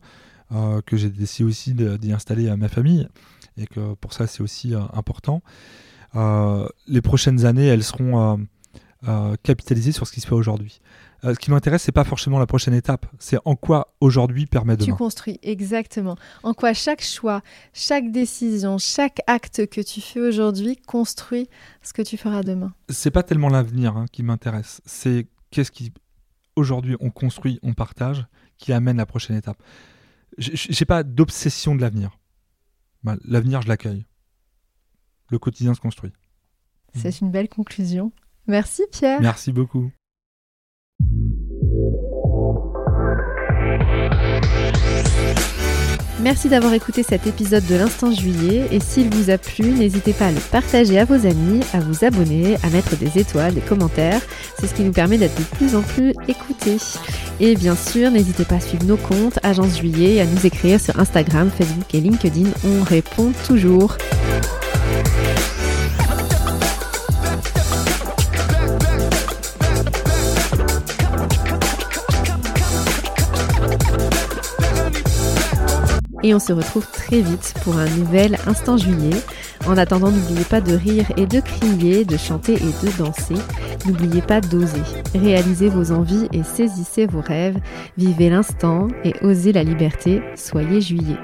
Speaker 2: Que j'ai décidé aussi d'y installer à ma famille et que pour ça c'est aussi important. les prochaines années, elles seront capitalisées sur ce qui se fait aujourd'hui. ce qui m'intéresse, c'est pas forcément la prochaine étape, c'est en quoi aujourd'hui permet demain.
Speaker 1: Tu construis, exactement. En quoi chaque choix, chaque décision, chaque acte que tu fais aujourd'hui construit ce que tu feras demain.
Speaker 2: C'est pas tellement l'avenir hein, qui m'intéresse, c'est qu'est-ce qui aujourd'hui on construit, on partage, qui amène la prochaine étape. J'ai pas d'obsession de l'avenir. L'avenir, je l'accueille. Le quotidien se construit.
Speaker 1: C'est une belle conclusion. Merci Pierre.
Speaker 2: Merci beaucoup.
Speaker 1: Merci d'avoir écouté cet épisode de l'Instant Juillet et s'il vous a plu, n'hésitez pas à le partager à vos amis, à vous abonner, à mettre des étoiles, des commentaires. C'est ce qui nous permet d'être de plus en plus écoutés. Et bien sûr, n'hésitez pas à suivre nos comptes Agence Juillet et à nous écrire sur Instagram, Facebook et LinkedIn. On répond toujours. Et on se retrouve très vite pour un nouvel Instant Juillet. En attendant, n'oubliez pas de rire et de crier, de chanter et de danser. N'oubliez pas d'oser. Réalisez vos envies et saisissez vos rêves. Vivez l'instant et osez la liberté. Soyez juillet.